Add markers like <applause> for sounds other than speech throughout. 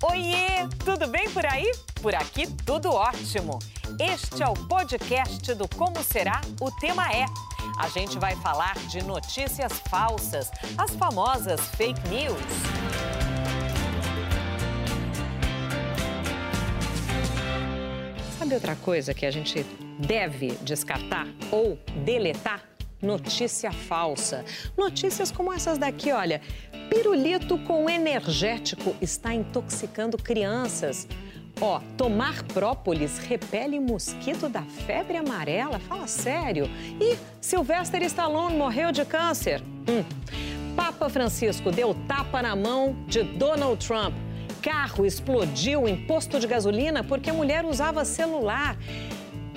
Oiê, tudo bem por aí? Por aqui tudo ótimo. Este é o podcast do Como Será, o tema é. A gente vai falar de notícias falsas, as famosas fake news. Sabe outra coisa que a gente deve descartar ou deletar? Notícia falsa. Notícias como essas daqui, olha. Pirulito com energético está intoxicando crianças. Ó, tomar própolis repele mosquito da febre amarela? Fala sério. E Sylvester Stallone morreu de câncer? Hum. Papa Francisco deu tapa na mão de Donald Trump. Carro explodiu em posto de gasolina porque a mulher usava celular.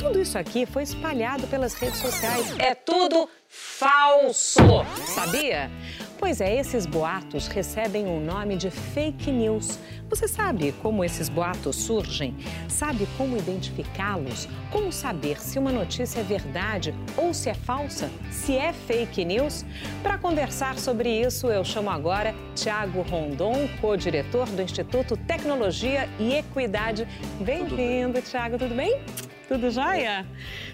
Tudo isso aqui foi espalhado pelas redes sociais. É tudo falso, sabia? Pois é, esses boatos recebem o nome de fake news. Você sabe como esses boatos surgem? Sabe como identificá-los? Como saber se uma notícia é verdade ou se é falsa? Se é fake news? Para conversar sobre isso, eu chamo agora Tiago Rondon, co-diretor do Instituto Tecnologia e Equidade. Bem-vindo, Tiago, tudo bem? Tudo jóia?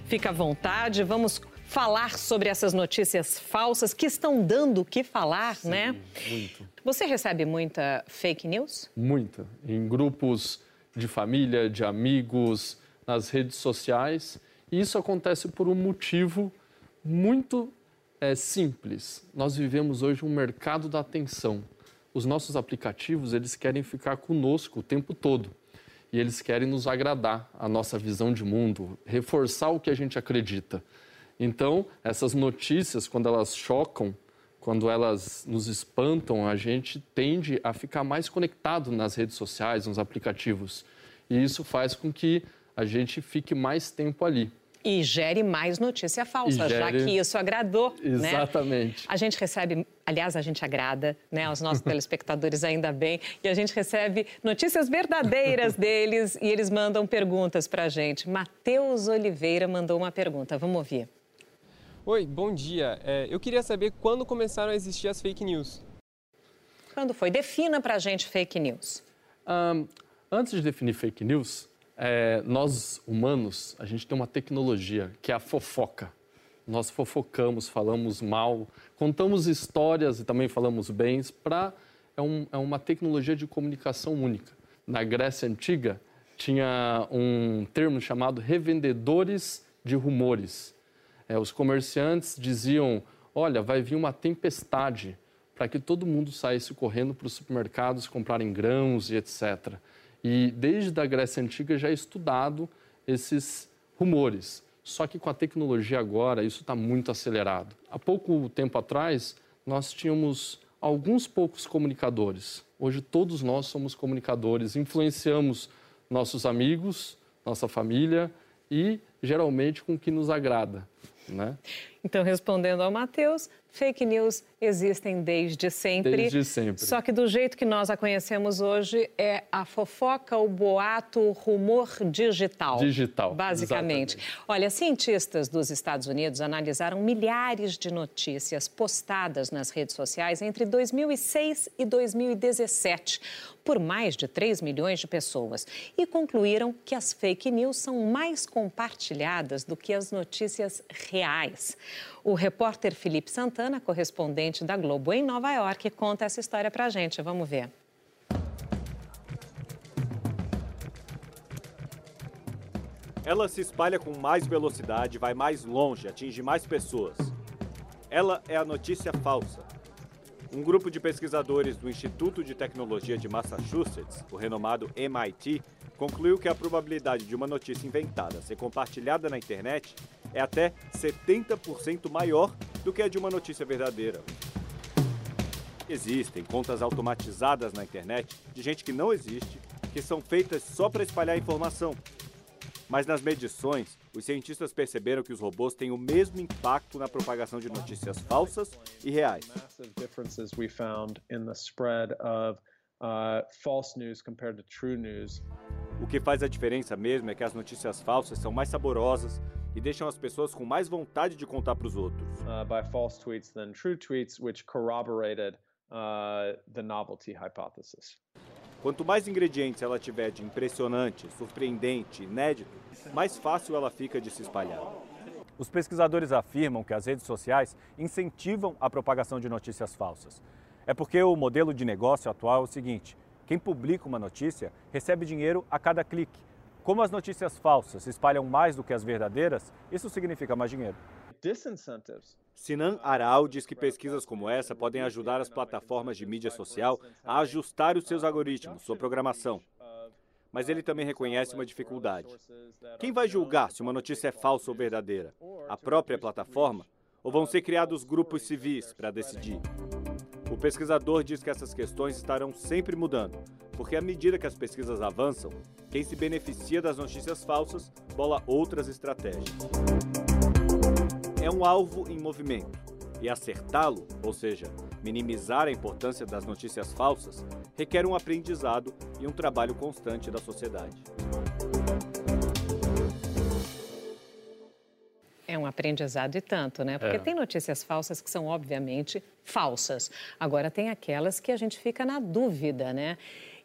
Fica à vontade, vamos falar sobre essas notícias falsas que estão dando o que falar, Sim, né? Muito. Você recebe muita fake news? Muita. Em grupos de família, de amigos, nas redes sociais. E isso acontece por um motivo muito é, simples. Nós vivemos hoje um mercado da atenção. Os nossos aplicativos, eles querem ficar conosco o tempo todo. E eles querem nos agradar, a nossa visão de mundo, reforçar o que a gente acredita. Então, essas notícias, quando elas chocam, quando elas nos espantam, a gente tende a ficar mais conectado nas redes sociais, nos aplicativos. E isso faz com que a gente fique mais tempo ali. E gere mais notícia falsa, gere... já que isso agradou. Né? Exatamente. Né? A gente recebe, aliás, a gente agrada né, aos nossos <laughs> telespectadores ainda bem, e a gente recebe notícias verdadeiras <laughs> deles e eles mandam perguntas para a gente. Matheus Oliveira mandou uma pergunta, vamos ouvir. Oi, bom dia. É, eu queria saber quando começaram a existir as fake news. Quando foi? Defina para a gente fake news. Um, antes de definir fake news, é, nós humanos, a gente tem uma tecnologia que é a fofoca. Nós fofocamos, falamos mal, contamos histórias e também falamos bens para é, um, é uma tecnologia de comunicação única. Na Grécia Antiga, tinha um termo chamado revendedores de rumores é, os comerciantes diziam: olha, vai vir uma tempestade para que todo mundo saísse correndo para os supermercados comprarem grãos e etc. E desde a Grécia Antiga já é estudado esses rumores. Só que com a tecnologia agora, isso está muito acelerado. Há pouco tempo atrás, nós tínhamos alguns poucos comunicadores. Hoje, todos nós somos comunicadores, influenciamos nossos amigos, nossa família e geralmente com o que nos agrada. Né? Então, respondendo ao Matheus, fake news existem desde sempre. Desde sempre. Só que do jeito que nós a conhecemos hoje é a fofoca, o boato, o rumor digital. Digital. Basicamente. Exatamente. Olha, cientistas dos Estados Unidos analisaram milhares de notícias postadas nas redes sociais entre 2006 e 2017 por mais de 3 milhões de pessoas e concluíram que as fake news são mais compartilhadas do que as notícias reais. O repórter Felipe Santana, correspondente da Globo em Nova York, conta essa história para a gente. Vamos ver. Ela se espalha com mais velocidade, vai mais longe, atinge mais pessoas. Ela é a notícia falsa um grupo de pesquisadores do Instituto de Tecnologia de Massachusetts, o renomado MIT, concluiu que a probabilidade de uma notícia inventada ser compartilhada na internet é até 70% maior do que a de uma notícia verdadeira. Existem contas automatizadas na internet de gente que não existe, que são feitas só para espalhar informação, mas nas medições, os cientistas perceberam que os robôs têm o mesmo impacto na propagação de notícias falsas e reais. O que faz a diferença mesmo é que as notícias falsas são mais saborosas e deixam as pessoas com mais vontade de contar para os outros. Uh, by false tweets than true tweets, which corroborated uh, the novelty hypothesis. Quanto mais ingredientes ela tiver de impressionante, surpreendente, inédito, mais fácil ela fica de se espalhar. Os pesquisadores afirmam que as redes sociais incentivam a propagação de notícias falsas. É porque o modelo de negócio atual é o seguinte: quem publica uma notícia recebe dinheiro a cada clique. Como as notícias falsas se espalham mais do que as verdadeiras, isso significa mais dinheiro. Sinan Aral diz que pesquisas como essa podem ajudar as plataformas de mídia social a ajustar os seus algoritmos, sua programação. Mas ele também reconhece uma dificuldade. Quem vai julgar se uma notícia é falsa ou verdadeira? A própria plataforma? Ou vão ser criados grupos civis para decidir? O pesquisador diz que essas questões estarão sempre mudando, porque à medida que as pesquisas avançam, quem se beneficia das notícias falsas bola outras estratégias. É um alvo em movimento, e acertá-lo, ou seja, minimizar a importância das notícias falsas, requer um aprendizado e um trabalho constante da sociedade. É um aprendizado e tanto, né? Porque é. tem notícias falsas que são, obviamente, falsas. Agora, tem aquelas que a gente fica na dúvida, né?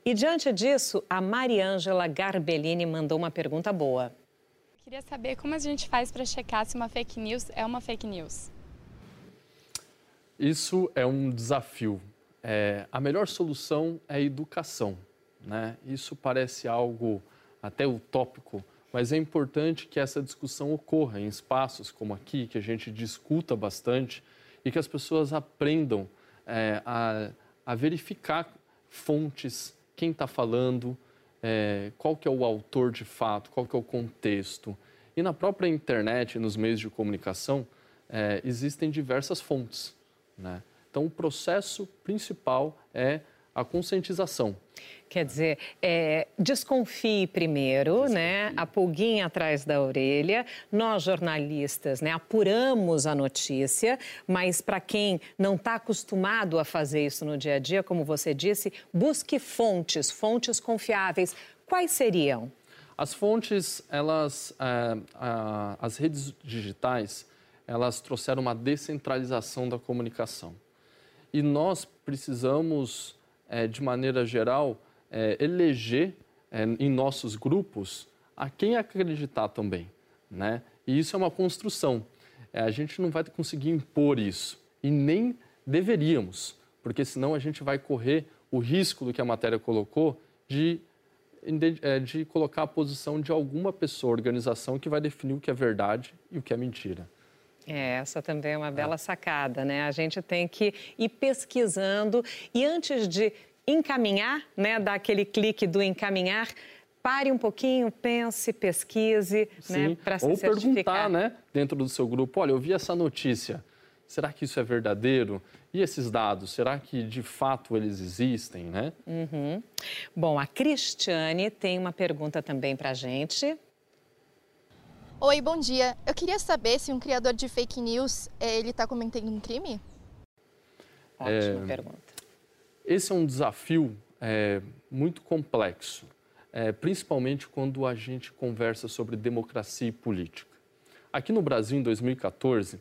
E diante disso, a Mariângela Garbellini mandou uma pergunta boa. Queria saber como a gente faz para checar se uma fake news é uma fake news. Isso é um desafio. É, a melhor solução é a educação. Né? Isso parece algo até utópico, mas é importante que essa discussão ocorra em espaços como aqui, que a gente discuta bastante e que as pessoas aprendam é, a, a, verificar fontes, quem está falando, é, qual que é o autor de fato, qual que é o contexto. E na própria internet, nos meios de comunicação, é, existem diversas fontes. Né? Então, o processo principal é a conscientização. Quer dizer, é, desconfie primeiro, desconfie. né? A pulguinha atrás da orelha. Nós, jornalistas, né, apuramos a notícia, mas para quem não está acostumado a fazer isso no dia a dia, como você disse, busque fontes, fontes confiáveis. Quais seriam? As fontes, elas, é, as redes digitais, elas trouxeram uma descentralização da comunicação. E nós precisamos é, de maneira geral, é, eleger é, em nossos grupos a quem acreditar também. Né? E isso é uma construção. É, a gente não vai conseguir impor isso. E nem deveríamos, porque senão a gente vai correr o risco do que a matéria colocou de, de, é, de colocar a posição de alguma pessoa, organização que vai definir o que é verdade e o que é mentira. É, essa também é uma bela sacada, né? A gente tem que ir pesquisando e antes de encaminhar, né, dar aquele clique do encaminhar, pare um pouquinho, pense, pesquise, né, Sim. né, para se Ou certificar. perguntar, né, dentro do seu grupo, olha, eu vi essa notícia, será que isso é verdadeiro? E esses dados, será que de fato eles existem, né? Uhum. Bom, a Cristiane tem uma pergunta também para a gente. Oi, bom dia. Eu queria saber se um criador de fake news eh, ele está cometendo um crime? Ótima é... pergunta. Esse é um desafio é, muito complexo, é, principalmente quando a gente conversa sobre democracia e política. Aqui no Brasil, em 2014,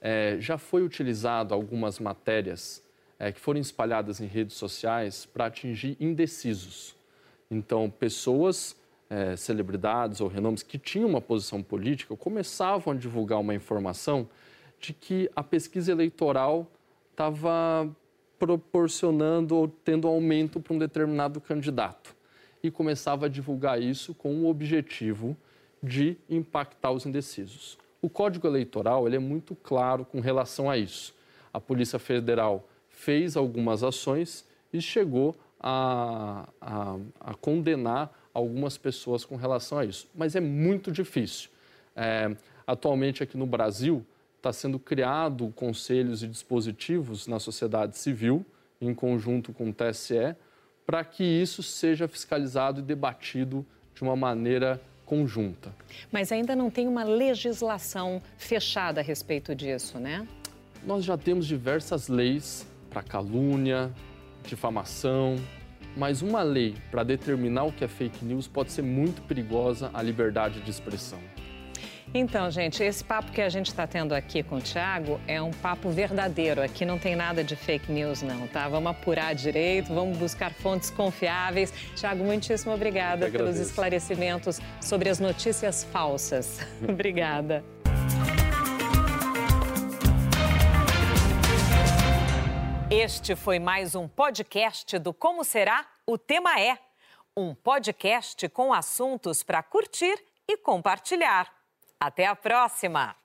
é, já foi utilizado algumas matérias é, que foram espalhadas em redes sociais para atingir indecisos. Então, pessoas é, celebridades ou renomes que tinham uma posição política começavam a divulgar uma informação de que a pesquisa eleitoral estava proporcionando ou tendo aumento para um determinado candidato. E começava a divulgar isso com o objetivo de impactar os indecisos. O Código Eleitoral ele é muito claro com relação a isso. A Polícia Federal fez algumas ações e chegou a, a, a condenar algumas pessoas com relação a isso. Mas é muito difícil. É, atualmente, aqui no Brasil, está sendo criado conselhos e dispositivos na sociedade civil, em conjunto com o TSE, para que isso seja fiscalizado e debatido de uma maneira conjunta. Mas ainda não tem uma legislação fechada a respeito disso, né? Nós já temos diversas leis para calúnia, difamação, mas uma lei para determinar o que é fake news pode ser muito perigosa à liberdade de expressão. Então, gente, esse papo que a gente está tendo aqui com o Thiago é um papo verdadeiro. Aqui não tem nada de fake news, não, tá? Vamos apurar direito, vamos buscar fontes confiáveis. Thiago, muitíssimo obrigada pelos esclarecimentos sobre as notícias falsas. <laughs> obrigada. Este foi mais um podcast do Como Será? O Tema É. Um podcast com assuntos para curtir e compartilhar. Até a próxima!